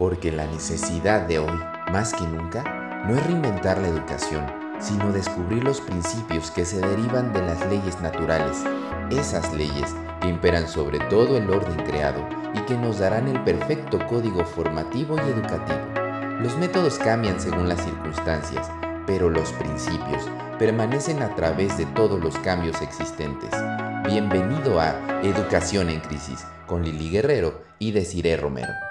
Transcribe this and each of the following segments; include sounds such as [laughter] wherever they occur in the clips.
porque la necesidad de hoy, más que nunca, no es reinventar la educación, sino descubrir los principios que se derivan de las leyes naturales, esas leyes que imperan sobre todo el orden creado y que nos darán el perfecto código formativo y educativo. Los métodos cambian según las circunstancias, pero los principios permanecen a través de todos los cambios existentes. Bienvenido a Educación en Crisis con Lili Guerrero y Desiree Romero.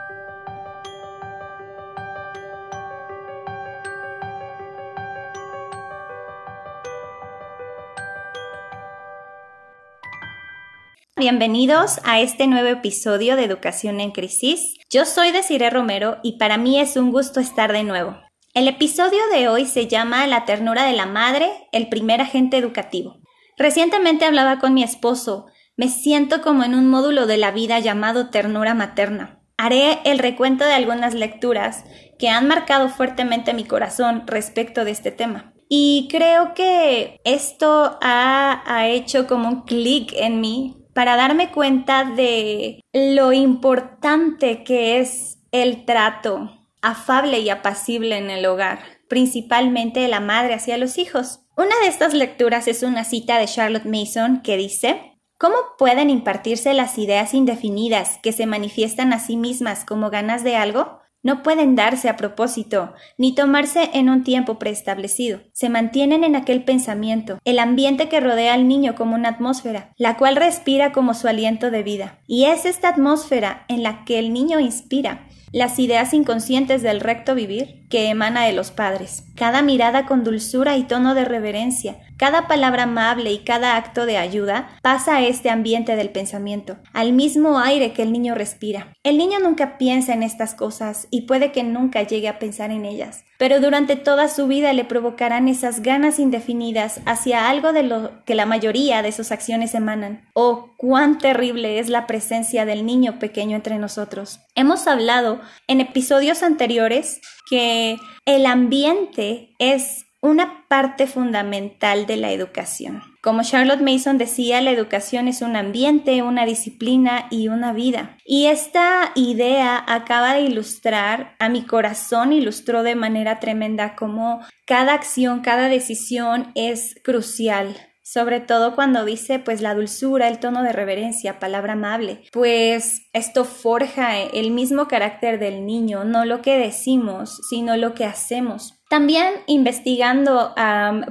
Bienvenidos a este nuevo episodio de Educación en Crisis. Yo soy Desiree Romero y para mí es un gusto estar de nuevo. El episodio de hoy se llama La ternura de la madre, el primer agente educativo. Recientemente hablaba con mi esposo. Me siento como en un módulo de la vida llamado ternura materna. Haré el recuento de algunas lecturas que han marcado fuertemente mi corazón respecto de este tema. Y creo que esto ha, hecho como un clic en mí para darme cuenta de lo importante que es el trato afable y apacible en el hogar, principalmente de la madre hacia los hijos. Una de estas lecturas es una cita de Charlotte Mason que dice, ¿Cómo pueden impartirse las ideas indefinidas que se manifiestan a sí mismas como ganas de algo? No pueden darse a propósito, ni tomarse en un tiempo preestablecido. Se mantienen en aquel pensamiento, el ambiente que rodea al niño como una atmósfera, la cual respira como su aliento de vida. Y es esta atmósfera en la que el niño inspira, las ideas inconscientes del recto vivir que emana de los padres, cada mirada con dulzura y tono de reverencia, cada palabra amable y cada acto de ayuda pasa a este ambiente del pensamiento, al mismo aire que el niño respira. El niño nunca piensa en estas cosas y puede que nunca llegue a pensar en ellas, pero durante toda su vida le provocarán esas ganas indefinidas hacia algo de lo que la mayoría de sus acciones emanan. Oh, cuán terrible es la presencia del niño pequeño entre nosotros. Hemos hablado en episodios anteriores que el ambiente es una parte fundamental de la educación. Como Charlotte Mason decía, la educación es un ambiente, una disciplina y una vida. Y esta idea acaba de ilustrar a mi corazón, ilustró de manera tremenda cómo cada acción, cada decisión es crucial sobre todo cuando dice pues la dulzura, el tono de reverencia, palabra amable, pues esto forja el mismo carácter del niño, no lo que decimos, sino lo que hacemos. También investigando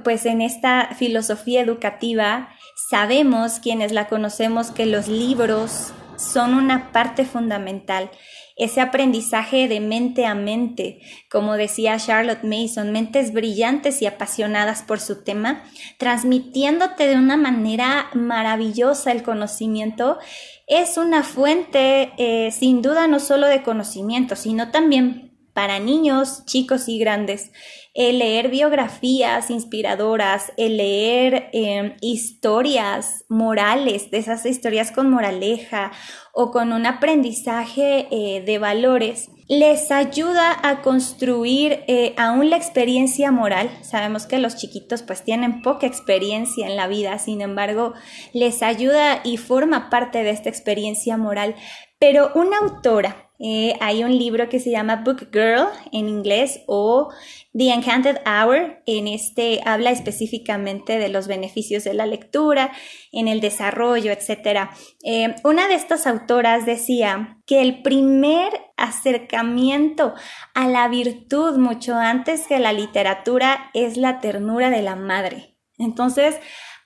pues en esta filosofía educativa, sabemos quienes la conocemos que los libros son una parte fundamental. Ese aprendizaje de mente a mente, como decía Charlotte Mason, mentes brillantes y apasionadas por su tema, transmitiéndote de una manera maravillosa el conocimiento, es una fuente eh, sin duda no solo de conocimiento, sino también para niños, chicos y grandes. El leer biografías inspiradoras, el leer em, historias morales, de esas historias con moraleja o con un aprendizaje eh, de valores, les ayuda a construir eh, aún la experiencia moral. Sabemos que los chiquitos pues tienen poca experiencia en la vida, sin embargo, les ayuda y forma parte de esta experiencia moral. Pero una autora eh, hay un libro que se llama Book Girl en inglés o The Enchanted Hour. En este habla específicamente de los beneficios de la lectura, en el desarrollo, etc. Eh, una de estas autoras decía que el primer acercamiento a la virtud mucho antes que la literatura es la ternura de la madre. Entonces,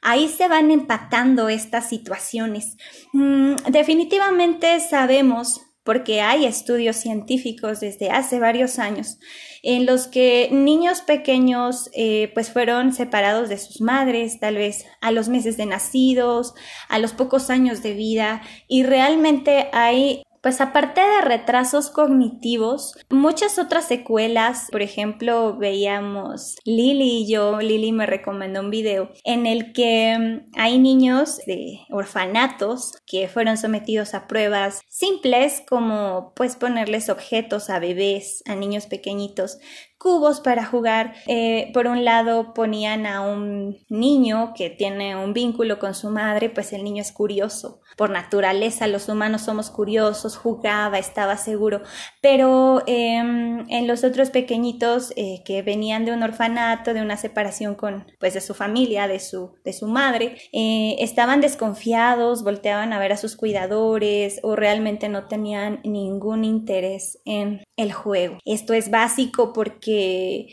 ahí se van empatando estas situaciones. Mm, definitivamente sabemos porque hay estudios científicos desde hace varios años en los que niños pequeños eh, pues fueron separados de sus madres, tal vez a los meses de nacidos, a los pocos años de vida y realmente hay pues aparte de retrasos cognitivos, muchas otras secuelas, por ejemplo, veíamos Lili y yo, Lili me recomendó un video en el que mm, hay niños de orfanatos que fueron sometidos a pruebas simples como pues ponerles objetos a bebés, a niños pequeñitos cubos para jugar. Eh, por un lado ponían a un niño que tiene un vínculo con su madre, pues el niño es curioso. Por naturaleza los humanos somos curiosos, jugaba, estaba seguro. Pero em, en los otros pequeñitos eh, que venían de un orfanato, de una separación con, pues de su familia, de su, de su madre, eh, estaban desconfiados, volteaban a ver a sus cuidadores o realmente no tenían ningún interés en el juego. Esto es básico porque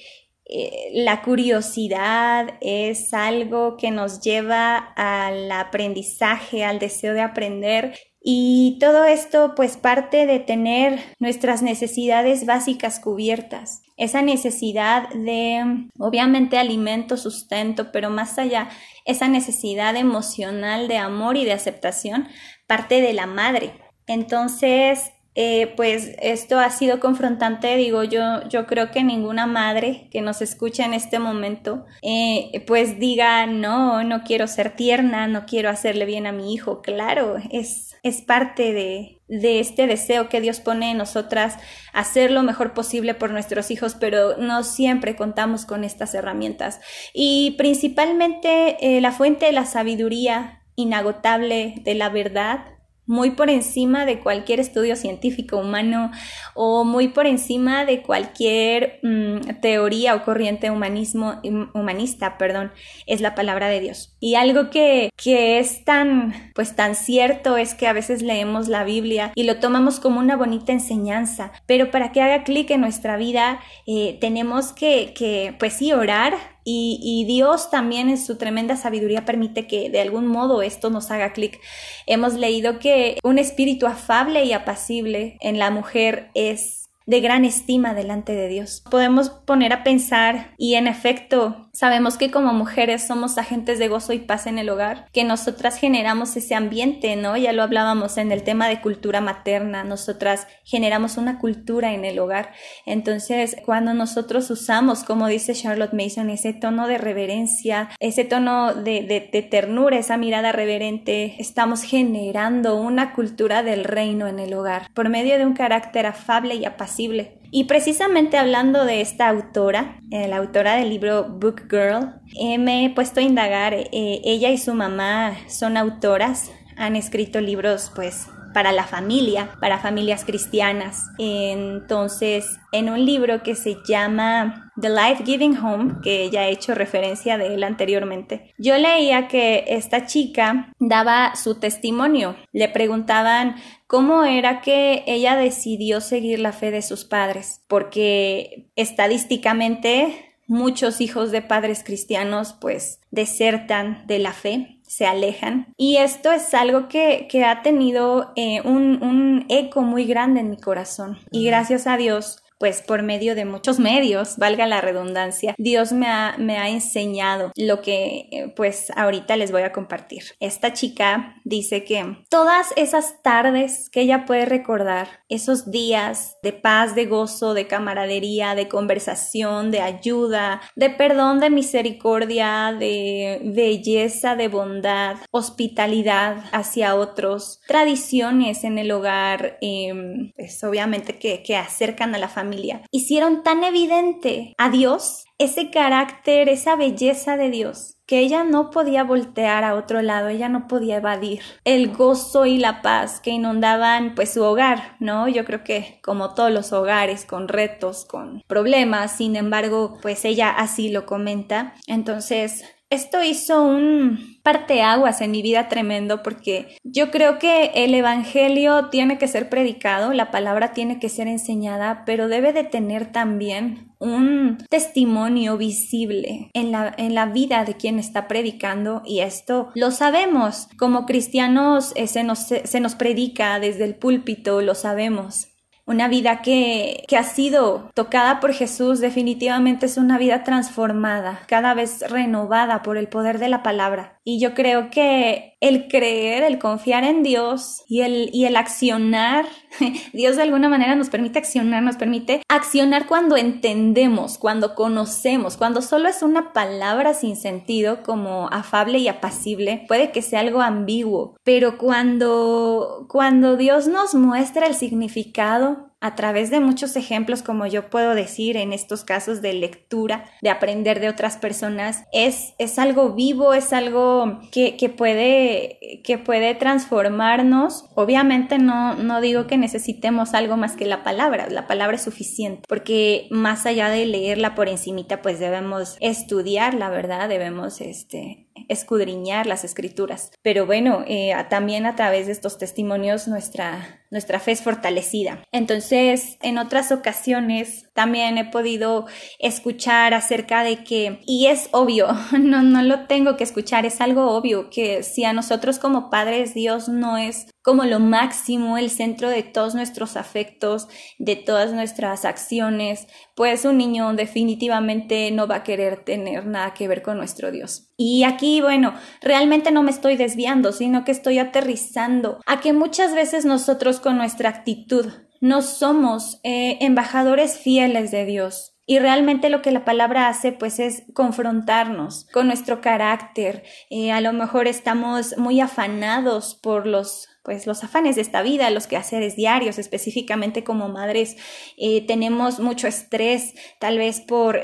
eh, la curiosidad es algo que nos lleva al aprendizaje, al deseo de aprender y todo esto pues parte de tener nuestras necesidades básicas cubiertas. Esa necesidad de obviamente alimento, sustento, pero más allá, esa necesidad emocional de amor y de aceptación parte de la madre. Entonces, eh, pues esto ha sido confrontante, digo yo, yo creo que ninguna madre que nos escucha en este momento, eh, pues diga, no, no quiero ser tierna, no quiero hacerle bien a mi hijo, claro, es, es parte de, de este deseo que Dios pone en nosotras, hacer lo mejor posible por nuestros hijos, pero no siempre contamos con estas herramientas. Y principalmente eh, la fuente de la sabiduría inagotable de la verdad muy por encima de cualquier estudio científico humano o muy por encima de cualquier mm, teoría o corriente humanismo, humanista, perdón, es la palabra de Dios. Y algo que, que es tan, pues tan cierto es que a veces leemos la Biblia y lo tomamos como una bonita enseñanza, pero para que haga clic en nuestra vida eh, tenemos que, que, pues sí, orar y, Dios también en su tremenda sabiduría permite que de algún modo esto nos haga clic. Hemos leído que un espíritu afable y apacible en la mujer es de gran estima delante de Dios. Podemos poner a pensar y en efecto sabemos que como mujeres somos agentes de gozo y paz en el hogar, que nosotras generamos ese ambiente, ¿no? Ya lo hablábamos en el tema de cultura materna, nosotras generamos una cultura en el hogar. Entonces, cuando nosotros usamos, como dice Charlotte Mason, ese tono de reverencia, ese tono de, de ternura, esa mirada reverente, estamos generando una cultura del reino en el hogar por medio de un carácter afable y apacible y precisamente hablando de esta autora, eh, la autora del libro Book Girl, eh, me he puesto a indagar, eh, ella y su mamá son autoras, han escrito libros pues para la familia, para familias cristianas. Entonces, en un libro que se llama The Life Giving Home, que ya he hecho referencia de él anteriormente, yo leía que esta chica daba su testimonio. Le preguntaban cómo era que ella decidió seguir la fe de sus padres, porque estadísticamente muchos hijos de padres cristianos pues desertan de la fe se alejan. Y esto es algo que, ha tenido eh, un, un eco muy grande en mi corazón. Y gracias a Dios, pues por medio de muchos medios, valga la redundancia, Dios me ha, me ha enseñado lo que eh, pues ahorita les voy a compartir. Esta chica dice que todas esas tardes que ella puede recordar, esos días de paz, de gozo, de camaradería, de conversación, de ayuda, de perdón, de misericordia, de belleza, de bondad, hospitalidad hacia otros, tradiciones en el hogar, em, pues obviamente que, que acercan a la familia hicieron tan evidente a Dios ese carácter, esa belleza de Dios, que ella no podía voltear a otro lado, ella no podía evadir el gozo y la paz que inundaban pues su hogar, ¿no? Yo creo que como todos los hogares con retos, con problemas, sin embargo, pues ella así lo comenta. Entonces, esto hizo un parteaguas en mi vida tremendo porque yo creo que el evangelio tiene que ser predicado, la palabra tiene que ser enseñada, pero debe de tener también un testimonio visible en la, en la vida de quien está predicando y esto lo sabemos. Como cristianos eh, se, nos, se nos predica desde el púlpito, lo sabemos una vida que, que, ha sido tocada por Jesús definitivamente es una vida transformada, cada vez renovada por el poder de la palabra. Y yo creo que el creer, el confiar en Dios y el, y el accionar, [laughs] Dios de alguna manera nos permite accionar, nos permite accionar cuando entendemos, cuando conocemos, cuando solo es una palabra sin sentido como afable y apacible, puede que sea algo ambiguo, pero cuando, cuando Dios nos muestra el significado a través de muchos ejemplos, como yo puedo decir en estos casos de lectura, de aprender de otras personas, es, es algo vivo, es algo que, que, puede, que puede transformarnos. Obviamente no, no digo que necesitemos algo más que la palabra, la palabra es suficiente, porque más allá de leerla por encimita, pues debemos estudiar la verdad, debemos este, escudriñar las escrituras. Pero bueno, eh, también a través de estos testimonios nuestra, nuestra fe es fortalecida. Entonces, en otras ocasiones también he podido escuchar acerca de que, y es obvio, [laughs] no, no lo tengo que escuchar, es algo obvio, que si a nosotros como padres Dios no es como lo máximo, el centro de todos nuestros afectos, de todas nuestras acciones, pues un niño definitivamente no va a querer tener nada que ver con nuestro Dios. Y aquí, bueno, realmente no me estoy desviando, sino que estoy aterrizando a que muchas veces nosotros con nuestra actitud no somos eh, embajadores fieles de Dios. Y realmente lo que la palabra hace pues es confrontarnos con nuestro carácter. Eh, a lo mejor estamos muy afanados por los pues los afanes de esta vida, los quehaceres diarios, específicamente como madres, eh, tenemos mucho estrés, tal vez por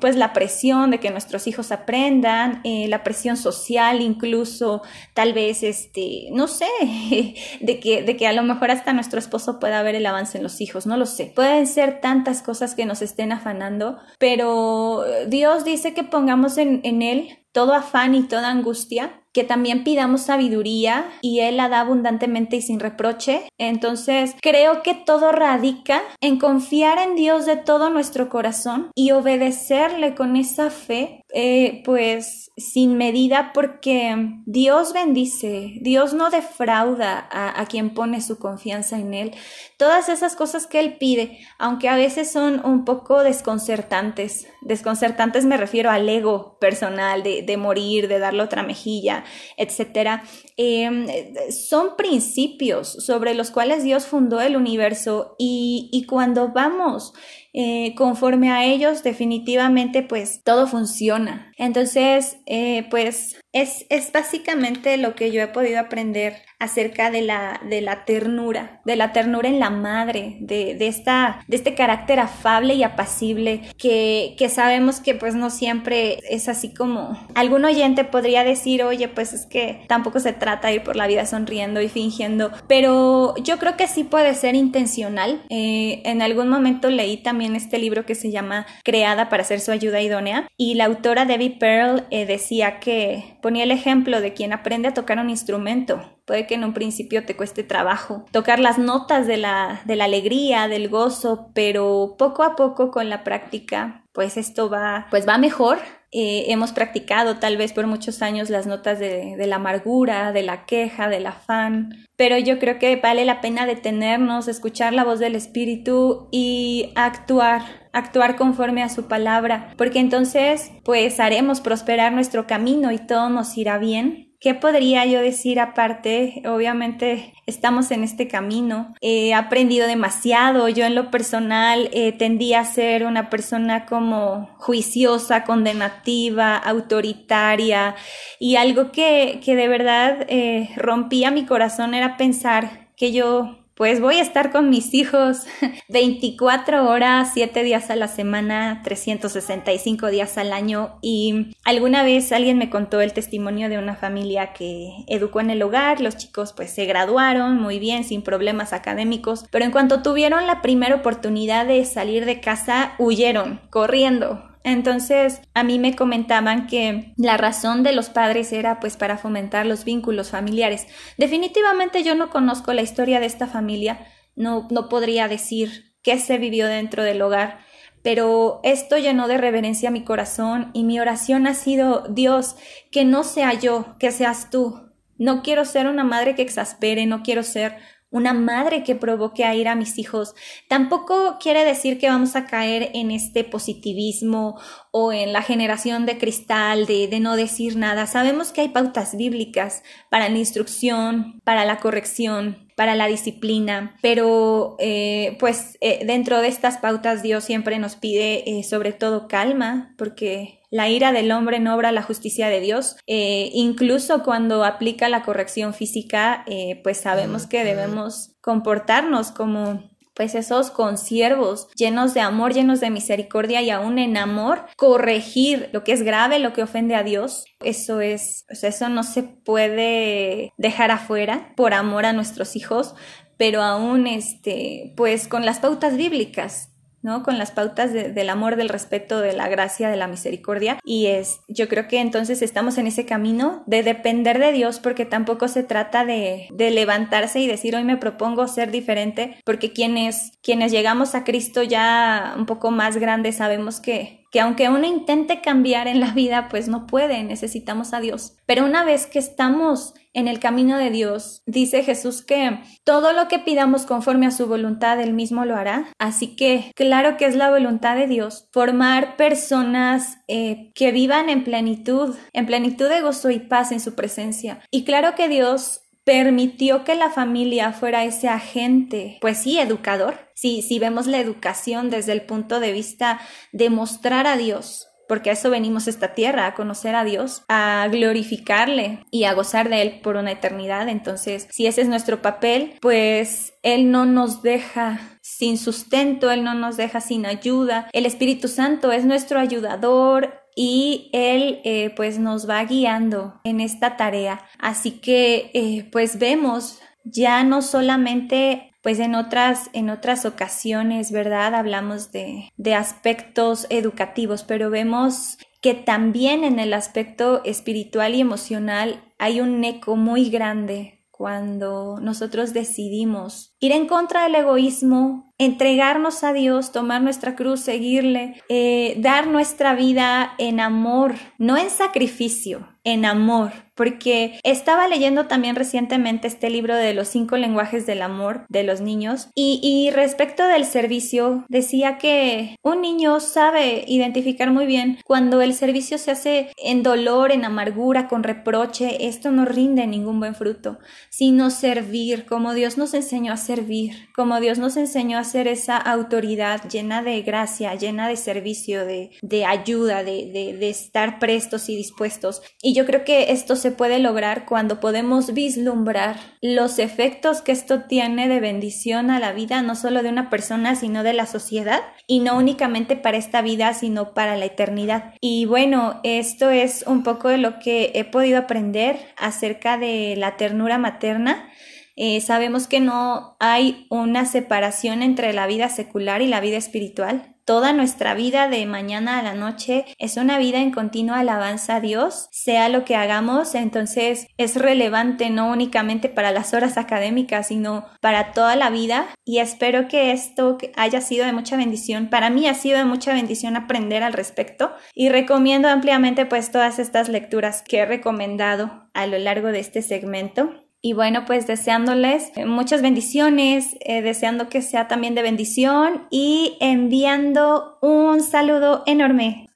pues la presión de que nuestros hijos aprendan, eh, la presión social incluso, tal vez este, no sé, [laughs] de que, de que a lo mejor hasta nuestro esposo pueda ver el avance en los hijos, no lo sé. Pueden ser tantas cosas que nos estén afanando, pero Dios dice que pongamos en, en Él todo afán y toda angustia que también pidamos sabiduría y Él la da abundantemente y sin reproche. Entonces, creo que todo radica en confiar en Dios de todo nuestro corazón y obedecerle con esa fe, eh, pues sin medida, porque Dios bendice, Dios no defrauda a, a quien pone su confianza en Él. Todas esas cosas que Él pide, aunque a veces son un poco desconcertantes, desconcertantes me refiero al ego personal de, de morir, de darle otra mejilla, etcétera, em, son principios sobre los cuales Dios fundó el universo y, y cuando vamos eh, conforme a ellos, definitivamente, pues todo funciona. Entonces, eh, pues es, es, básicamente lo que yo he podido aprender acerca de la, de la ternura, de la ternura en la madre, de, de, esta, de este carácter afable y apacible que, que sabemos que pues no siempre es así como algún oyente podría decir, oye, pues es que tampoco se trata de ir por la vida sonriendo y fingiendo, pero yo creo que sí puede ser intencional. Eh, en algún momento leí también este libro que se llama Creada para ser su ayuda idónea y la autora Debbie Pearl eh, decía que ponía el ejemplo de quien aprende a tocar un instrumento. Puede que en un principio te cueste trabajo tocar las notas de la, de la alegría, del gozo, pero poco a poco con la práctica, pues esto va, pues va mejor. Eh, hemos practicado tal vez por muchos años las notas de, de, la amargura, de la queja, del afán, pero yo creo que vale la pena detenernos, escuchar la voz del Espíritu y actuar, actuar conforme a su palabra, porque entonces pues haremos prosperar nuestro camino y todo nos irá bien ¿Qué podría yo decir aparte? Obviamente estamos en este camino. He aprendido demasiado. Yo en lo personal eh, tendía a ser una persona como juiciosa, condenativa, autoritaria y algo que, que de verdad eh, rompía mi corazón era pensar que yo pues voy a estar con mis hijos [laughs] 24 horas, 7 días a la semana, 365 días al año. Y alguna vez alguien me contó el testimonio de una familia que educó en el hogar, los chicos pues se graduaron muy bien, sin problemas académicos, pero en cuanto tuvieron la primera oportunidad de salir de casa, huyeron, corriendo, entonces, a mí me comentaban que la razón de los padres era pues para fomentar los vínculos familiares. Definitivamente yo no conozco la historia de esta familia, no, no podría decir qué se vivió dentro del hogar, pero esto llenó de reverencia mi corazón y mi oración ha sido, Dios, que no sea yo, que seas tú. No quiero ser una madre que exaspere, no quiero ser una madre que provoque a ir a mis hijos. Tampoco quiere decir que vamos a caer en este positivismo o en la generación de cristal de, de no decir nada. Sabemos que hay pautas bíblicas para la instrucción, para la corrección, para la disciplina, pero eh, pues eh, dentro de estas pautas Dios siempre nos pide eh, sobre todo calma, porque la ira del hombre no obra la justicia de Dios. Eh, incluso cuando aplica la corrección física, eh, pues sabemos que debemos comportarnos como pues esos consiervos llenos de amor, llenos de misericordia y aún en amor, corregir lo que es grave, lo que ofende a Dios. Eso es, o sea, eso no se puede dejar afuera por amor a nuestros hijos, pero aún este, pues con las pautas bíblicas, ¿no? Con las pautas del amor, del respeto, de la gracia, de la misericordia. Y es, yo creo que entonces estamos en ese camino de depender de Dios porque tampoco se trata de, de levantarse y decir hoy me propongo ser diferente porque quienes, quienes llegamos a Cristo ya un poco más grandes sabemos que que aunque uno intente cambiar en la vida, pues no puede, necesitamos a Dios. Pero una vez que estamos en el camino de Dios, dice Jesús que todo lo que pidamos conforme a su voluntad, Él mismo lo hará. Así que claro que es la voluntad de Dios formar personas eh, que vivan en plenitud, en plenitud de gozo y paz en su presencia. Y claro que Dios permitió que la familia fuera ese agente, pues sí, educador. Si, si vemos la educación desde el punto de vista de mostrar a Dios, porque a eso venimos esta tierra, a conocer a Dios, a glorificarle y a gozar de Él por una eternidad. Entonces, si ese es nuestro papel, pues Él no nos deja sin sustento, Él no nos deja sin ayuda. El Espíritu Santo es nuestro ayudador, y él eh, pues nos va guiando en esta tarea. Así que eh, pues vemos ya no solamente pues en otras, en otras ocasiones, ¿verdad? Hablamos de, de aspectos educativos, pero vemos que también en el aspecto espiritual y emocional hay un eco muy grande cuando nosotros decidimos ir en contra del egoísmo, entregarnos a Dios, tomar nuestra cruz, seguirle, eh, dar nuestra vida en amor, no en sacrificio, en amor, porque estaba leyendo también recientemente este libro de los cinco lenguajes del amor de los niños y, respecto del servicio decía que un niño sabe identificar muy bien cuando el servicio se hace en dolor, en amargura, con reproche, esto no rinde ningún buen fruto, sino servir como Dios nos enseñó a servir, como Dios nos enseñó a ser esa autoridad llena de gracia, llena de servicio, de, de ayuda, de, de, de estar prestos y dispuestos. Y yo creo que esto se puede lograr cuando podemos vislumbrar los efectos que esto tiene de bendición a la vida, no solo de una persona, sino de la sociedad, y no únicamente para esta vida, sino para la eternidad. Y bueno, esto es un poco de lo que he podido aprender acerca de la ternura materna eh, sabemos que no hay una separación entre la vida secular y la vida espiritual. Toda nuestra vida de mañana a la noche es una vida en continua alabanza a Dios, sea lo que hagamos, entonces es relevante no únicamente para las horas académicas, sino para toda la vida y espero que esto haya sido de mucha bendición. Para mí ha sido de mucha bendición aprender al respecto y recomiendo ampliamente pues todas estas lecturas que he recomendado a lo largo de este segmento. Y bueno, pues deseándoles muchas bendiciones, eh, deseando que sea también de bendición y enviando un saludo enorme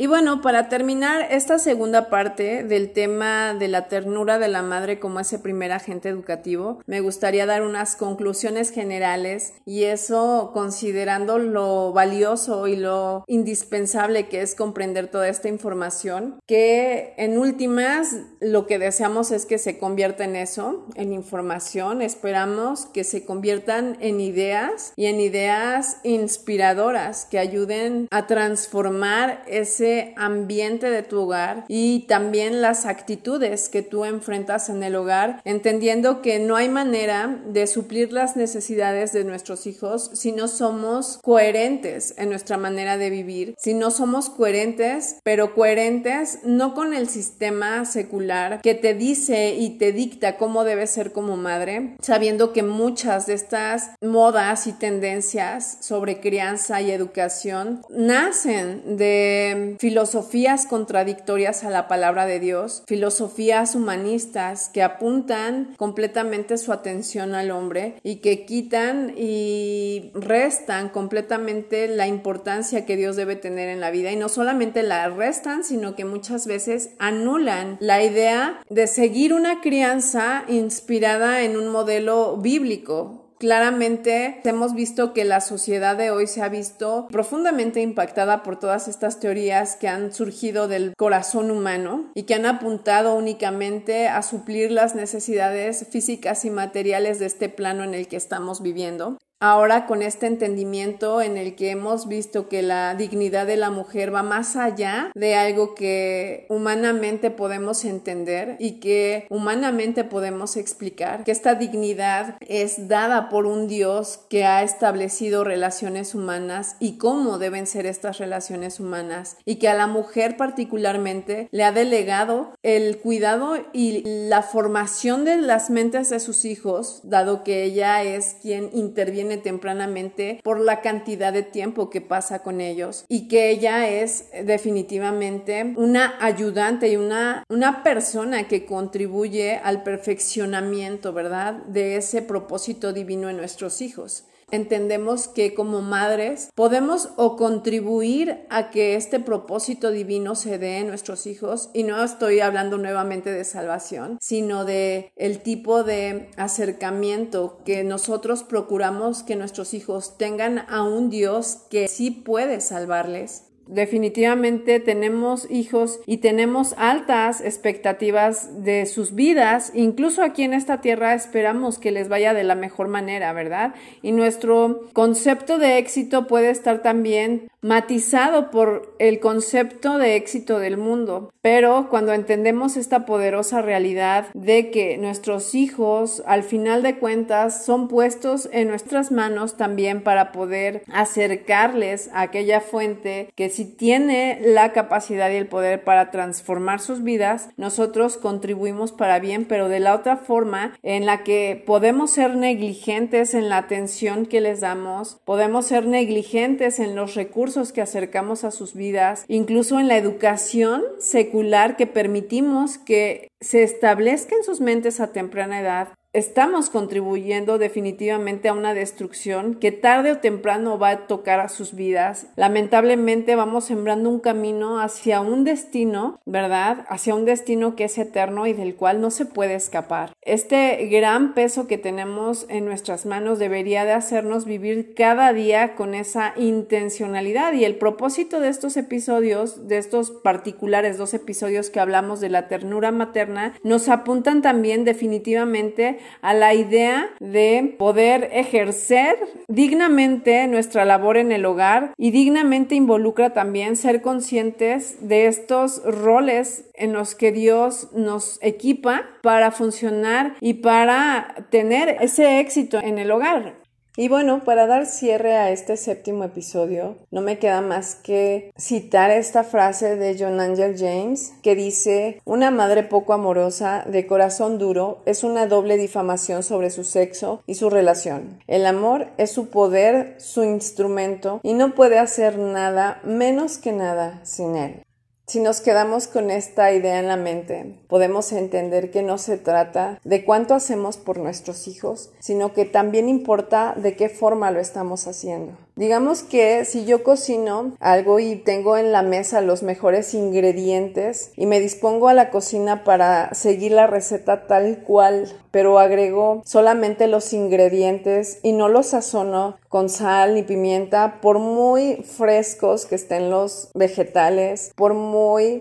y bueno, para terminar esta segunda parte del tema de la ternura de la madre como ese primer agente educativo, me gustaría dar unas conclusiones generales y eso considerando lo valioso y lo indispensable que es comprender toda esta información, que en últimas lo que deseamos es que se convierta en eso, en información, esperamos que se conviertan en ideas y en ideas inspiradoras que ayuden a transformar ese ambiente de tu hogar y también las actitudes que tú enfrentas en el hogar, entendiendo que no hay manera de suplir las necesidades de nuestros hijos si no somos coherentes en nuestra manera de vivir, si no somos coherentes, pero coherentes no con el sistema secular que te dice y te dicta cómo debes ser como madre, sabiendo que muchas de estas modas y tendencias sobre crianza y educación nacen de filosofías contradictorias a la palabra de Dios, filosofías humanistas que apuntan completamente su atención al hombre y que quitan y restan completamente la importancia que Dios debe tener en la vida. Y no solamente la restan, sino que muchas veces anulan la idea de seguir una crianza inspirada en un modelo bíblico Claramente hemos visto que la sociedad de hoy se ha visto profundamente impactada por todas estas teorías que han surgido del corazón humano y que han apuntado únicamente a suplir las necesidades físicas y materiales de este plano en el que estamos viviendo. Ahora con este entendimiento en el que hemos visto que la dignidad de la mujer va más allá de algo que humanamente podemos entender y que humanamente podemos explicar, que esta dignidad es dada por un Dios que ha establecido relaciones humanas y cómo deben ser estas relaciones humanas y que a la mujer particularmente le ha delegado el cuidado y la formación de las mentes de sus hijos, dado que ella es quien interviene tempranamente por la cantidad de tiempo que pasa con ellos y que ella es definitivamente una ayudante y una, una persona que contribuye al perfeccionamiento, ¿verdad? De ese propósito divino en nuestros hijos entendemos que como madres podemos o contribuir a que este propósito divino se dé en nuestros hijos y no estoy hablando nuevamente de salvación, sino de el tipo de acercamiento que nosotros procuramos que nuestros hijos tengan a un Dios que sí puede salvarles definitivamente tenemos hijos y tenemos altas expectativas de sus vidas. Incluso aquí en esta tierra esperamos que les vaya de la mejor manera, ¿verdad? Y nuestro concepto de éxito puede estar también matizado por el concepto de éxito del mundo. Pero cuando entendemos esta poderosa realidad de que nuestros hijos al final de cuentas son puestos en nuestras manos también para poder acercarles a aquella fuente que si tiene la capacidad y el poder para transformar sus vidas, nosotros contribuimos para bien, pero de la otra forma en la que podemos ser negligentes en la atención que les damos, podemos ser negligentes en los recursos que acercamos a sus vidas, incluso en la educación secular que permitimos que se establezca en sus mentes a temprana edad estamos contribuyendo definitivamente a una destrucción que tarde o temprano va a tocar a sus vidas. Lamentablemente vamos sembrando un camino hacia un destino, ¿verdad? Hacia un destino que es eterno y del cual no se puede escapar. Este gran peso que tenemos en nuestras manos debería de hacernos vivir cada día con esa intencionalidad y el propósito de estos episodios, de estos particulares dos episodios que hablamos de la ternura materna, nos apuntan también definitivamente a la idea de poder ejercer dignamente nuestra labor en el hogar y dignamente involucra también ser conscientes de estos roles en los que Dios nos equipa para funcionar y para tener ese éxito en el hogar. Y bueno, para dar cierre a este séptimo episodio, no me queda más que citar esta frase de John Angel James que dice, una madre poco amorosa, de corazón duro, es una doble difamación sobre su sexo y su relación. El amor es su poder, su instrumento, y no puede hacer nada menos que nada sin él. Si nos quedamos con esta idea en la mente, podemos entender que no se trata de cuánto hacemos por nuestros hijos, sino que también importa de qué forma lo estamos haciendo. Digamos que si yo cocino algo y tengo en la mesa los mejores ingredientes y me dispongo a la cocina para seguir la receta tal cual, pero agrego solamente los ingredientes y no los sazono con sal ni pimienta, por muy frescos que estén los vegetales, por muy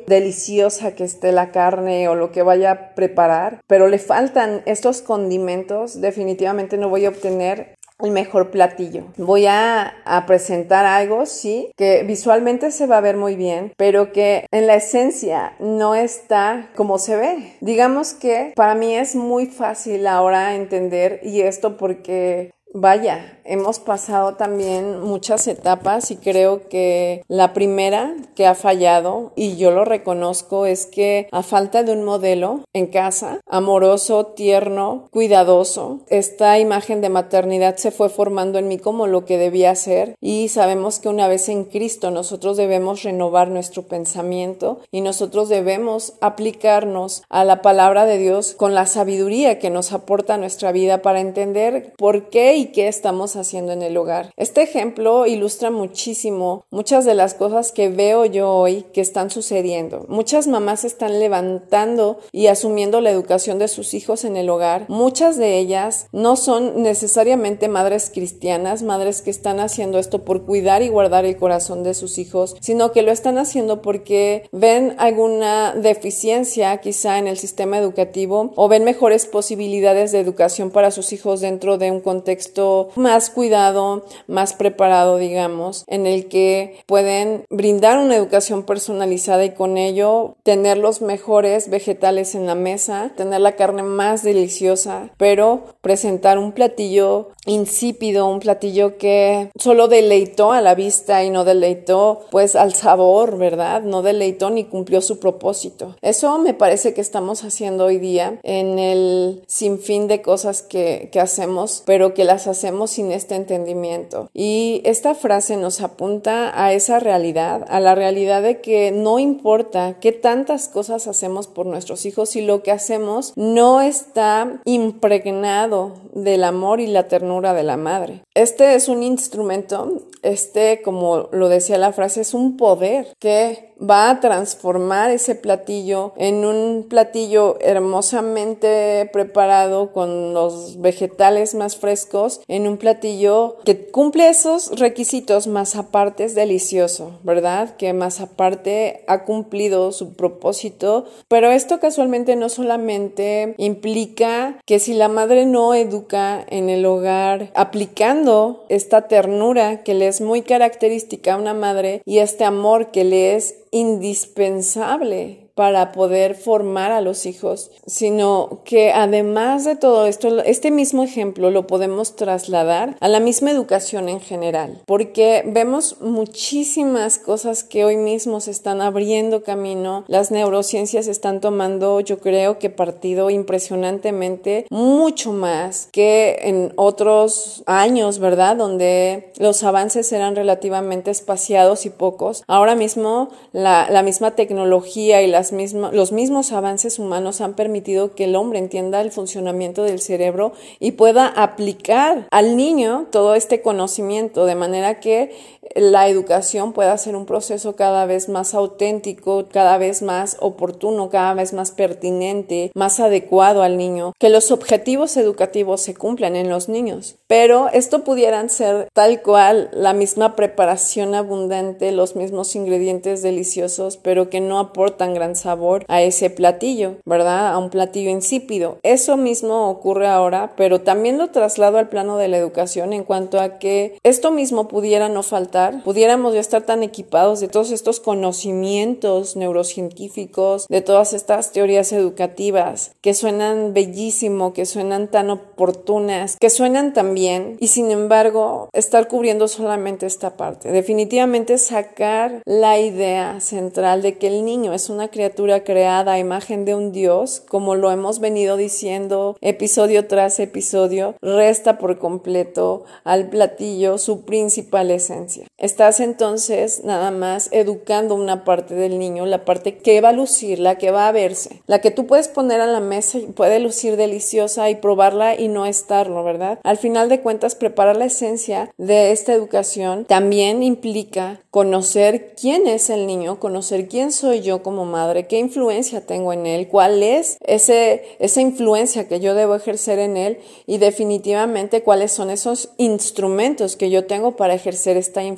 deliciosa que esté la carne o lo que vaya a preparar, pero le faltan estos condimentos, definitivamente no voy a obtener el mejor platillo. Voy a, presentar algo, sí, que visualmente se va a ver muy bien, pero que en la esencia no está como se ve. Digamos que para mí es muy fácil ahora entender y esto porque Vaya, hemos pasado también muchas etapas y creo que la primera que ha fallado, y yo lo reconozco, es que a falta de un modelo en casa, amoroso, tierno, cuidadoso, esta imagen de maternidad se fue formando en mí como lo que debía ser y sabemos que una vez en Cristo nosotros debemos renovar nuestro pensamiento y nosotros debemos aplicarnos a la palabra de Dios con la sabiduría que nos aporta nuestra vida para entender por qué y qué estamos haciendo en el hogar. Este ejemplo ilustra muchísimo muchas de las cosas que veo yo hoy que están sucediendo. Muchas mamás están levantando y asumiendo la educación de sus hijos en el hogar. Muchas de ellas no son necesariamente madres cristianas, madres que están haciendo esto por cuidar y guardar el corazón de sus hijos, sino que lo están haciendo porque ven alguna deficiencia quizá en el sistema educativo o ven mejores posibilidades de educación para sus hijos dentro de un contexto más cuidado, más preparado, digamos, en el que pueden brindar una educación personalizada y con ello tener los mejores vegetales en la mesa, tener la carne más deliciosa, pero presentar un platillo insípido, un platillo que solo deleitó a la vista y no deleitó pues al sabor, ¿verdad? No deleitó ni cumplió su propósito. Eso me parece que estamos haciendo hoy día en el sinfín de cosas que, que hacemos, pero que las hacemos sin este entendimiento. Y esta frase nos apunta a esa realidad, a la realidad de que no importa qué tantas cosas hacemos por nuestros hijos si lo que hacemos no está impregnado del amor y la ternura de la madre. Este es un instrumento, este, como lo decía la frase, es un poder que va a transformar ese platillo en un platillo hermosamente preparado con los vegetales más frescos, en un platillo que cumple esos requisitos más aparte es delicioso, ¿verdad? Que más aparte ha cumplido su propósito, pero esto casualmente no solamente implica que si la madre no educa en el hogar aplicando esta ternura que le es muy característica a una madre y este amor que le es indispensable para poder formar a los hijos, sino que además de todo esto, este mismo ejemplo lo podemos trasladar a la misma educación en general, porque vemos muchísimas cosas que hoy mismo se están abriendo camino, las neurociencias están tomando, yo creo que partido impresionantemente, mucho más que en otros años, ¿verdad? Donde los avances eran relativamente espaciados y pocos. Ahora mismo la, la misma tecnología y las los mismos avances humanos han permitido que el hombre entienda el funcionamiento del cerebro y pueda aplicar al niño todo este conocimiento de manera que la educación pueda ser un proceso cada vez más auténtico, cada vez más oportuno, cada vez más pertinente, más adecuado al niño, que los objetivos educativos se cumplan en los niños. Pero esto pudieran ser tal cual la misma preparación abundante, los mismos ingredientes deliciosos, pero que no aportan gran sabor a ese platillo, ¿verdad? A un platillo insípido. Eso mismo ocurre ahora, pero también lo traslado al plano de la educación en cuanto a que esto mismo pudiera no faltar, pudiéramos ya estar tan equipados de todos estos conocimientos neurocientíficos, de todas estas teorías educativas que suenan bellísimo, que suenan tan oportunas, que suenan tan bien y sin embargo estar cubriendo solamente esta parte. Definitivamente sacar la idea central de que el niño es una criatura creada a imagen de un Dios, como lo hemos venido diciendo episodio tras episodio, resta por completo al platillo su principal esencia. Estás entonces nada más educando una parte del niño, la parte que va a lucir, la que va a verse, la que tú puedes poner a la mesa y puede lucir deliciosa y probarla y no estarlo, ¿verdad? Al final de cuentas, preparar la esencia de esta educación también implica conocer quién es el niño, conocer quién soy yo como madre, qué influencia tengo en él, cuál es ese, esa influencia que yo debo ejercer en él y definitivamente cuáles son esos instrumentos que yo tengo para ejercer esta influencia.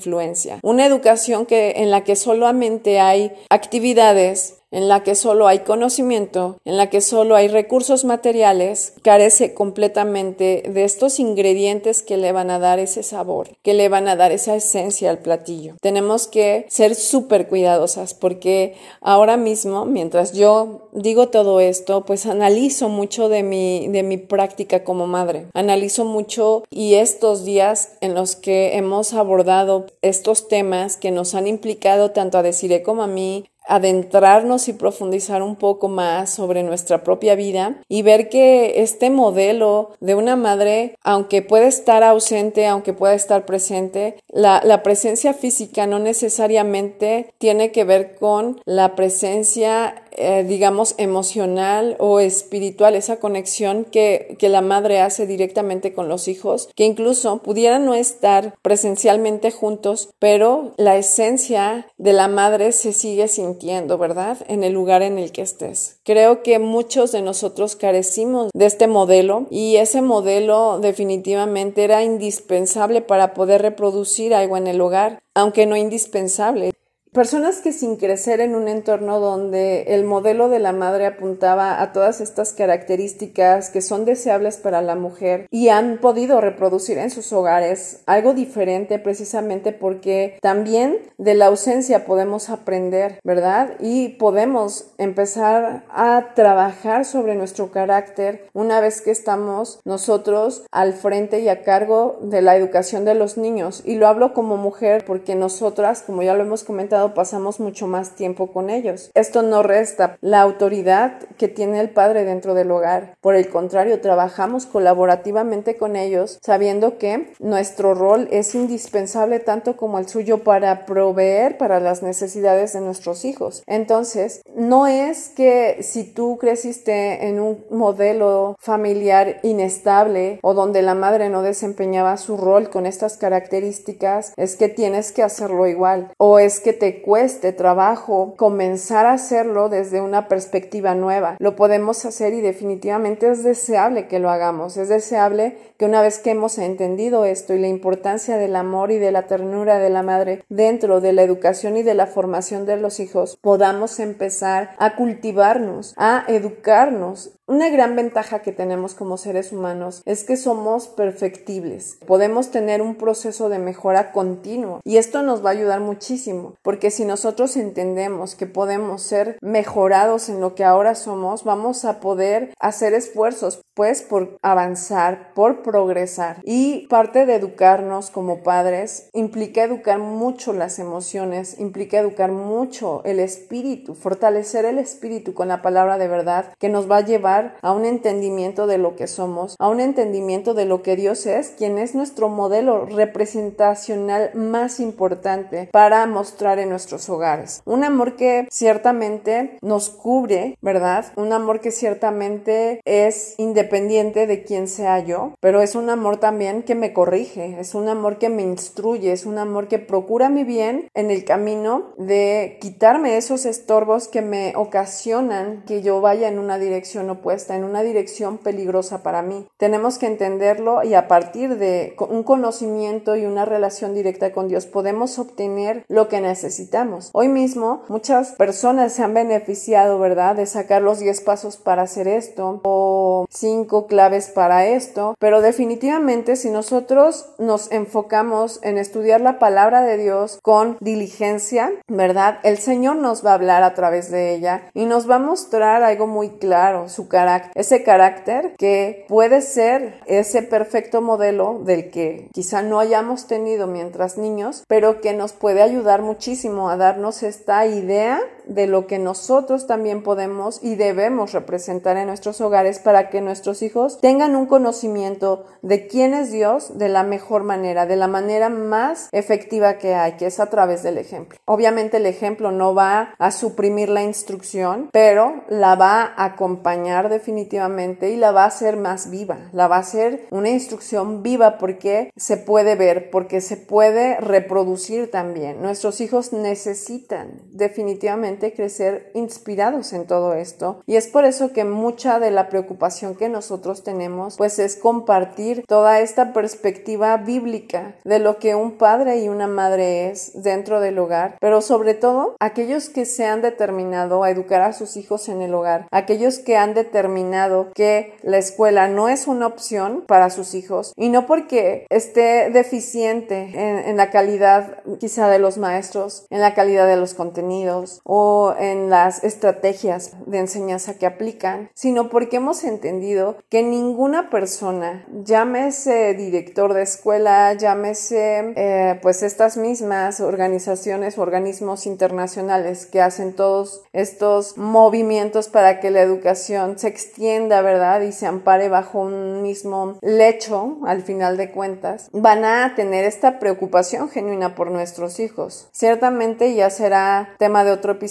Una educación que, en la que solamente hay actividades en la que solo hay conocimiento, en la que solo hay recursos materiales, carece completamente de estos ingredientes que le van a dar ese sabor, que le van a dar esa esencia al platillo. Tenemos que ser súper cuidadosas porque ahora mismo, mientras yo digo todo esto, pues analizo mucho de mi, de mi práctica como madre. Analizo mucho y estos días en los que hemos abordado estos temas que nos han implicado tanto a Desiree como a mí, adentrarnos y profundizar un poco más sobre nuestra propia vida y ver que este modelo de una madre, aunque puede estar ausente, aunque pueda estar presente, la, la presencia física no necesariamente tiene que ver con la presencia eh, digamos, emocional o espiritual, esa conexión que, que la madre hace directamente con los hijos, que incluso pudieran no estar presencialmente juntos, pero la esencia de la madre se sigue sintiendo, ¿verdad? En el lugar en el que estés. Creo que muchos de nosotros carecimos de este modelo y ese modelo definitivamente era indispensable para poder reproducir algo en el hogar, aunque no indispensable. Personas que sin crecer en un entorno donde el modelo de la madre apuntaba a todas estas características que son deseables para la mujer y han podido reproducir en sus hogares algo diferente precisamente porque también de la ausencia podemos aprender, ¿verdad? Y podemos empezar a trabajar sobre nuestro carácter una vez que estamos nosotros al frente y a cargo de la educación de los niños. Y lo hablo como mujer porque nosotras, como ya lo hemos comentado, pasamos mucho más tiempo con ellos. Esto no resta la autoridad que tiene el padre dentro del hogar. Por el contrario, trabajamos colaborativamente con ellos sabiendo que nuestro rol es indispensable tanto como el suyo para proveer para las necesidades de nuestros hijos. Entonces, no es que si tú creciste en un modelo familiar inestable o donde la madre no desempeñaba su rol con estas características, es que tienes que hacerlo igual o es que te cueste trabajo comenzar a hacerlo desde una perspectiva nueva. Lo podemos hacer y definitivamente es deseable que lo hagamos. Es deseable que una vez que hemos entendido esto y la importancia del amor y de la ternura de la madre dentro de la educación y de la formación de los hijos, podamos empezar a cultivarnos, a educarnos una gran ventaja que tenemos como seres humanos es que somos perfectibles. Podemos tener un proceso de mejora continuo y esto nos va a ayudar muchísimo porque si nosotros entendemos que podemos ser mejorados en lo que ahora somos, vamos a poder hacer esfuerzos pues por avanzar, por progresar. Y parte de educarnos como padres implica educar mucho las emociones, implica educar mucho el espíritu, fortalecer el espíritu con la palabra de verdad que nos va a llevar a un entendimiento de lo que somos, a un entendimiento de lo que Dios es, quien es nuestro modelo representacional más importante para mostrar en nuestros hogares. Un amor que ciertamente nos cubre, ¿verdad? Un amor que ciertamente es independiente de quien sea yo, pero es un amor también que me corrige, es un amor que me instruye, es un amor que procura mi bien en el camino de quitarme esos estorbos que me ocasionan que yo vaya en una dirección opuesta está en una dirección peligrosa para mí. Tenemos que entenderlo y a partir de un conocimiento y una relación directa con Dios podemos obtener lo que necesitamos. Hoy mismo muchas personas se han beneficiado, ¿verdad?, de sacar los 10 pasos para hacer esto o 5 claves para esto, pero definitivamente si nosotros nos enfocamos en estudiar la palabra de Dios con diligencia, ¿verdad? El Señor nos va a hablar a través de ella y nos va a mostrar algo muy claro, su carácter ese carácter que puede ser ese perfecto modelo del que quizá no hayamos tenido mientras niños, pero que nos puede ayudar muchísimo a darnos esta idea de lo que nosotros también podemos y debemos representar en nuestros hogares para que nuestros hijos tengan un conocimiento de quién es Dios de la mejor manera, de la manera más efectiva que hay, que es a través del ejemplo. Obviamente el ejemplo no va a suprimir la instrucción, pero la va a acompañar definitivamente y la va a hacer más viva, la va a hacer una instrucción viva porque se puede ver, porque se puede reproducir también. Nuestros hijos necesitan definitivamente crecer inspirados en todo esto. Y es por eso que mucha de la preocupación que nosotros tenemos pues es compartir toda esta perspectiva bíblica de lo que un padre y una madre es dentro del hogar, pero sobre todo aquellos que se han determinado a educar a sus hijos en el hogar, aquellos que han determinado que la escuela no es una opción para sus hijos y no porque esté deficiente en, en la calidad quizá de los maestros, en la calidad de los contenidos o en las estrategias de enseñanza que aplican, sino porque hemos entendido que ninguna persona, llámese director de escuela, llámese eh, pues estas mismas organizaciones o organismos internacionales que hacen todos estos movimientos para que la educación se extienda, ¿verdad? Y se ampare bajo un mismo lecho al final de cuentas, van a tener esta preocupación genuina por nuestros hijos. Ciertamente ya será tema de otro episodio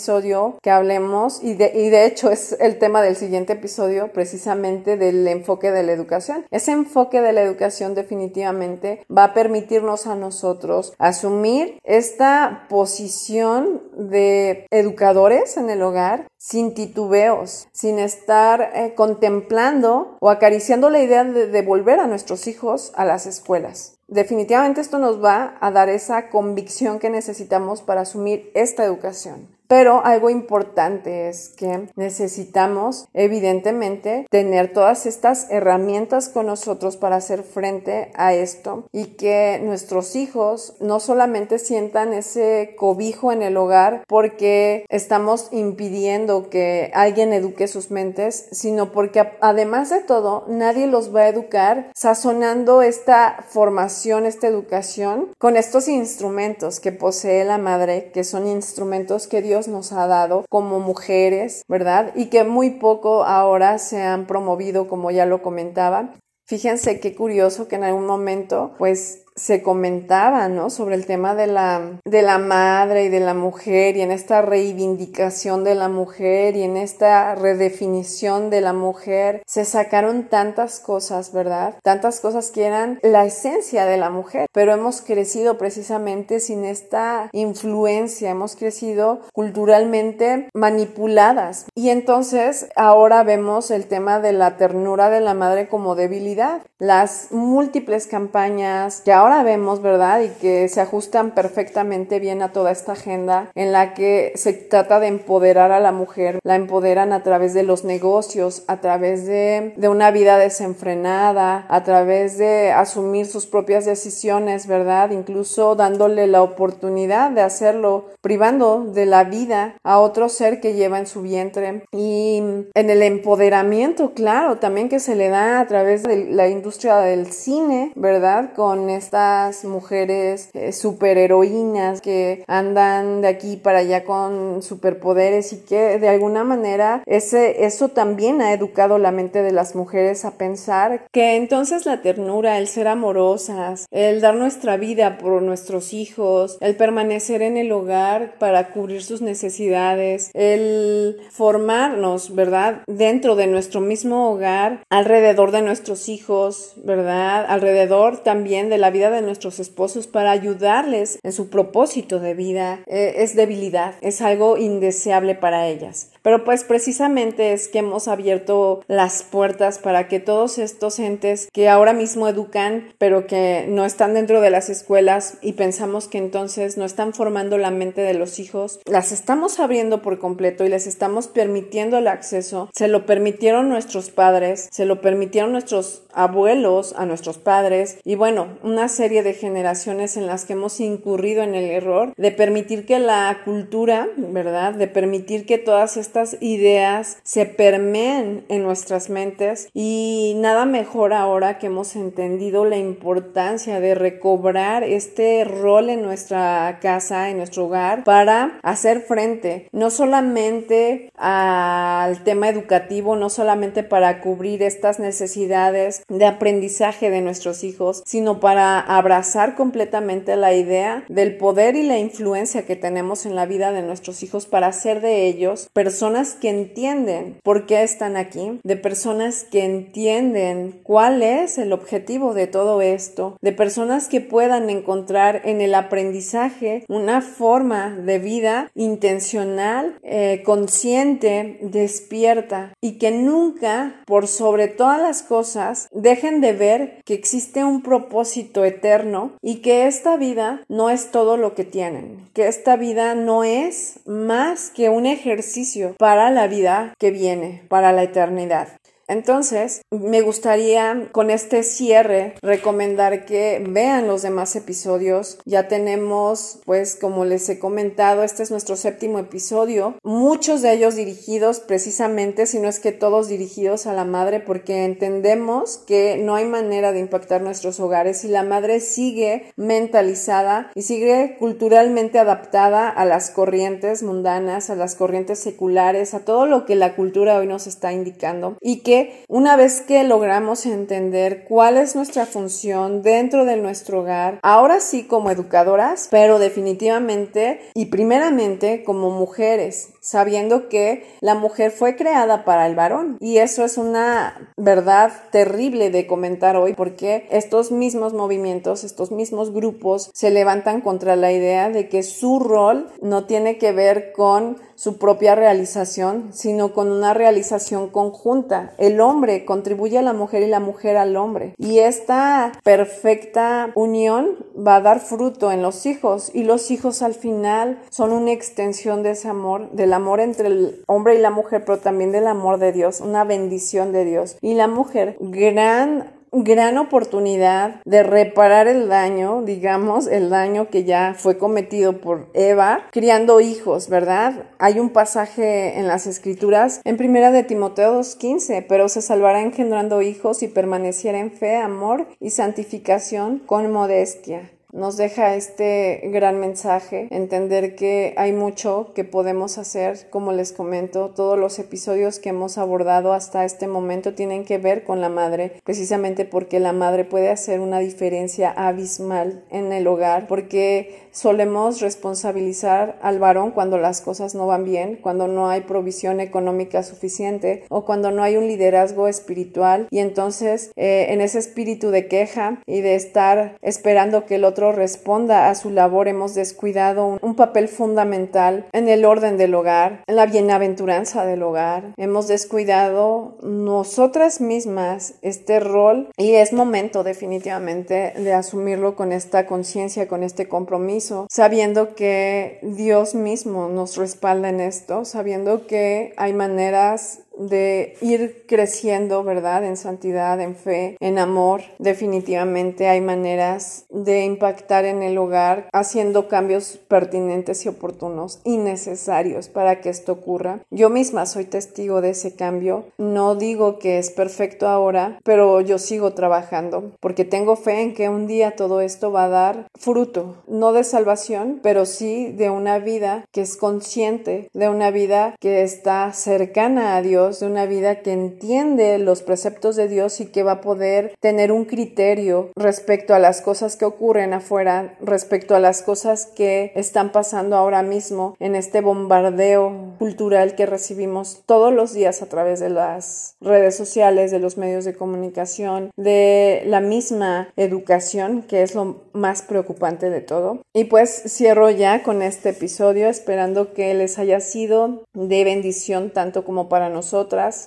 que hablemos y de, y de hecho es el tema del siguiente episodio precisamente del enfoque de la educación. Ese enfoque de la educación definitivamente va a permitirnos a nosotros asumir esta posición de educadores en el hogar sin titubeos, sin estar eh, contemplando o acariciando la idea de devolver a nuestros hijos a las escuelas. definitivamente esto nos va a dar esa convicción que necesitamos para asumir esta educación. Pero algo importante es que necesitamos, evidentemente, tener todas estas herramientas con nosotros para hacer frente a esto y que nuestros hijos no solamente sientan ese cobijo en el hogar porque estamos impidiendo que alguien eduque sus mentes, sino porque además de todo, nadie los va a educar sazonando esta formación, esta educación con estos instrumentos que posee la madre, que son instrumentos que Dios nos ha dado como mujeres, ¿verdad? Y que muy poco ahora se han promovido, como ya lo comentaba. Fíjense qué curioso que en algún momento, pues se comentaba, ¿no? Sobre el tema de la, de la madre y de la mujer y en esta reivindicación de la mujer y en esta redefinición de la mujer, se sacaron tantas cosas, ¿verdad? Tantas cosas que eran la esencia de la mujer, pero hemos crecido precisamente sin esta influencia, hemos crecido culturalmente manipuladas y entonces ahora vemos el tema de la ternura de la madre como debilidad. Las múltiples campañas que ahora ahora vemos, ¿verdad? Y que se ajustan perfectamente bien a toda esta agenda en la que se trata de empoderar a la mujer, la empoderan a través de los negocios, a través de, de una vida desenfrenada, a través de asumir sus propias decisiones, ¿verdad? Incluso dándole la oportunidad de hacerlo, privando de la vida a otro ser que lleva en su vientre. Y en el empoderamiento, claro, también que se le da a través de la industria del cine, ¿verdad? Con esta mujeres eh, superheroínas que andan de aquí para allá con superpoderes y que de alguna manera ese, eso también ha educado la mente de las mujeres a pensar que entonces la ternura, el ser amorosas, el dar nuestra vida por nuestros hijos, el permanecer en el hogar para cubrir sus necesidades, el formarnos, ¿verdad? Dentro de nuestro mismo hogar, alrededor de nuestros hijos, ¿verdad? Alrededor también de la vida de nuestros esposos para ayudarles en su propósito de vida eh, es debilidad, es algo indeseable para ellas. Pero pues precisamente es que hemos abierto las puertas para que todos estos entes que ahora mismo educan, pero que no están dentro de las escuelas y pensamos que entonces no están formando la mente de los hijos, las estamos abriendo por completo y les estamos permitiendo el acceso. Se lo permitieron nuestros padres, se lo permitieron nuestros abuelos, a nuestros padres y bueno, una serie de generaciones en las que hemos incurrido en el error de permitir que la cultura, ¿verdad? De permitir que todas estas ideas se permeen en nuestras mentes y nada mejor ahora que hemos entendido la importancia de recobrar este rol en nuestra casa, en nuestro hogar, para hacer frente no solamente al tema educativo, no solamente para cubrir estas necesidades de aprendizaje de nuestros hijos, sino para abrazar completamente la idea del poder y la influencia que tenemos en la vida de nuestros hijos para hacer de ellos personas que entienden por qué están aquí, de personas que entienden cuál es el objetivo de todo esto, de personas que puedan encontrar en el aprendizaje una forma de vida intencional, eh, consciente, despierta y que nunca, por sobre todas las cosas, dejen de ver que existe un propósito eterno y que esta vida no es todo lo que tienen, que esta vida no es más que un ejercicio para la vida que viene, para la eternidad. Entonces, me gustaría con este cierre recomendar que vean los demás episodios. Ya tenemos, pues, como les he comentado, este es nuestro séptimo episodio. Muchos de ellos dirigidos precisamente, si no es que todos dirigidos a la madre, porque entendemos que no hay manera de impactar nuestros hogares y la madre sigue mentalizada y sigue culturalmente adaptada a las corrientes mundanas, a las corrientes seculares, a todo lo que la cultura hoy nos está indicando y que una vez que logramos entender cuál es nuestra función dentro de nuestro hogar, ahora sí como educadoras, pero definitivamente y primeramente como mujeres, sabiendo que la mujer fue creada para el varón. Y eso es una verdad terrible de comentar hoy porque estos mismos movimientos, estos mismos grupos se levantan contra la idea de que su rol no tiene que ver con su propia realización, sino con una realización conjunta. El hombre contribuye a la mujer y la mujer al hombre. Y esta perfecta unión va a dar fruto en los hijos y los hijos al final son una extensión de ese amor, del amor entre el hombre y la mujer, pero también del amor de Dios, una bendición de Dios. Y la mujer, gran gran oportunidad de reparar el daño, digamos, el daño que ya fue cometido por Eva, criando hijos, ¿verdad? Hay un pasaje en las escrituras en primera de Timoteo 2.15, pero se salvará engendrando hijos y permaneciera en fe, amor y santificación con modestia nos deja este gran mensaje, entender que hay mucho que podemos hacer, como les comento, todos los episodios que hemos abordado hasta este momento tienen que ver con la madre, precisamente porque la madre puede hacer una diferencia abismal en el hogar, porque solemos responsabilizar al varón cuando las cosas no van bien, cuando no hay provisión económica suficiente o cuando no hay un liderazgo espiritual. Y entonces eh, en ese espíritu de queja y de estar esperando que el otro responda a su labor, hemos descuidado un, papel fundamental en el orden del hogar, en la bienaventuranza del hogar. Hemos descuidado nosotras mismas este rol y es momento definitivamente de asumirlo con esta conciencia, con este compromiso, sabiendo que Dios mismo nos respalda en esto, sabiendo que hay maneras de ir creciendo, ¿verdad? En santidad, en fe, en amor. Definitivamente hay maneras de impactar en el hogar haciendo cambios pertinentes y oportunos y necesarios para que esto ocurra. Yo misma soy testigo de ese cambio. No digo que es perfecto ahora, pero yo sigo trabajando porque tengo fe en que un día todo esto va a dar fruto, no de salvación, pero sí de una vida que es consciente, de una vida que está cercana a Dios de una vida que entiende los preceptos de Dios y que va a poder tener un criterio respecto a las cosas que ocurren afuera, respecto a las cosas que están pasando ahora mismo en este bombardeo cultural que recibimos todos los días a través de las redes sociales, de los medios de comunicación, de la misma educación, que es lo más preocupante de todo. Y pues cierro ya con este episodio esperando que les haya sido de bendición tanto como para nosotros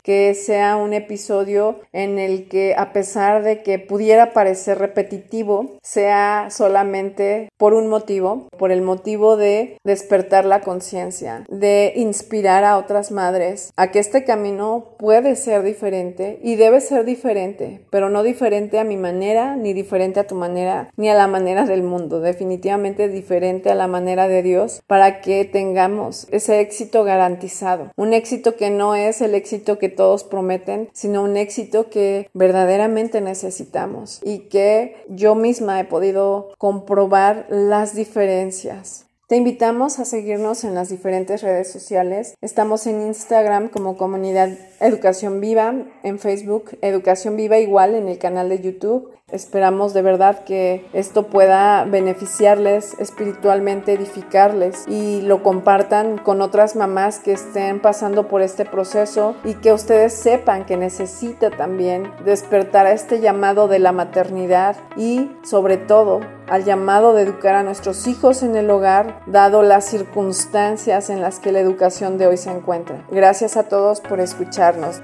que sea un episodio en el que a pesar de que pudiera parecer repetitivo, sea solamente por un motivo, por el motivo de despertar la conciencia, de inspirar a otras madres a que este camino puede ser diferente y debe ser diferente, pero no diferente a mi manera, ni diferente a tu manera, ni a la manera del mundo, definitivamente diferente a la manera de Dios para que tengamos ese éxito garantizado, un éxito que no es el éxito que todos prometen, sino un éxito que verdaderamente necesitamos y que yo misma he podido comprobar las diferencias. Te invitamos a seguirnos en las diferentes redes sociales. Estamos en Instagram como comunidad Educación Viva, en Facebook Educación Viva igual en el canal de YouTube. Esperamos de verdad que esto pueda beneficiarles espiritualmente, edificarles y lo compartan con otras mamás que estén pasando por este proceso y que ustedes sepan que necesita también despertar a este llamado de la maternidad y sobre todo al llamado de educar a nuestros hijos en el hogar, dado las circunstancias en las que la educación de hoy se encuentra. Gracias a todos por escucharnos.